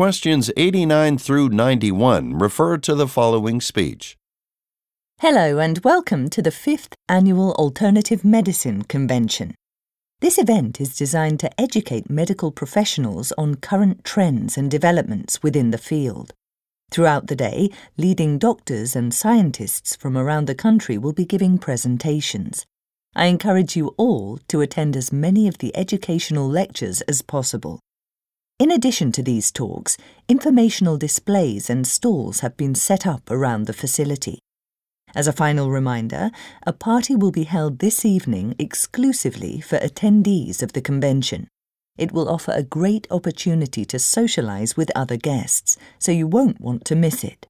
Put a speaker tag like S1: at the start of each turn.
S1: questions 89 through 91 refer to the following speech.
S2: Hello and welcome to the fifth annual Alternative Medicine Convention. This event is designed to educate medical professionals on current trends and developments within the field. Throughout the day, leading doctors and scientists from around the country will be giving presentations. I encourage you all to attend as many of the educational lectures as possible. In addition to these talks, informational displays and stalls have been set up around the facility. As a final reminder, a party will be held this evening exclusively for attendees of the convention. It will offer a great opportunity to socialize with other guests, so you won't want to miss it.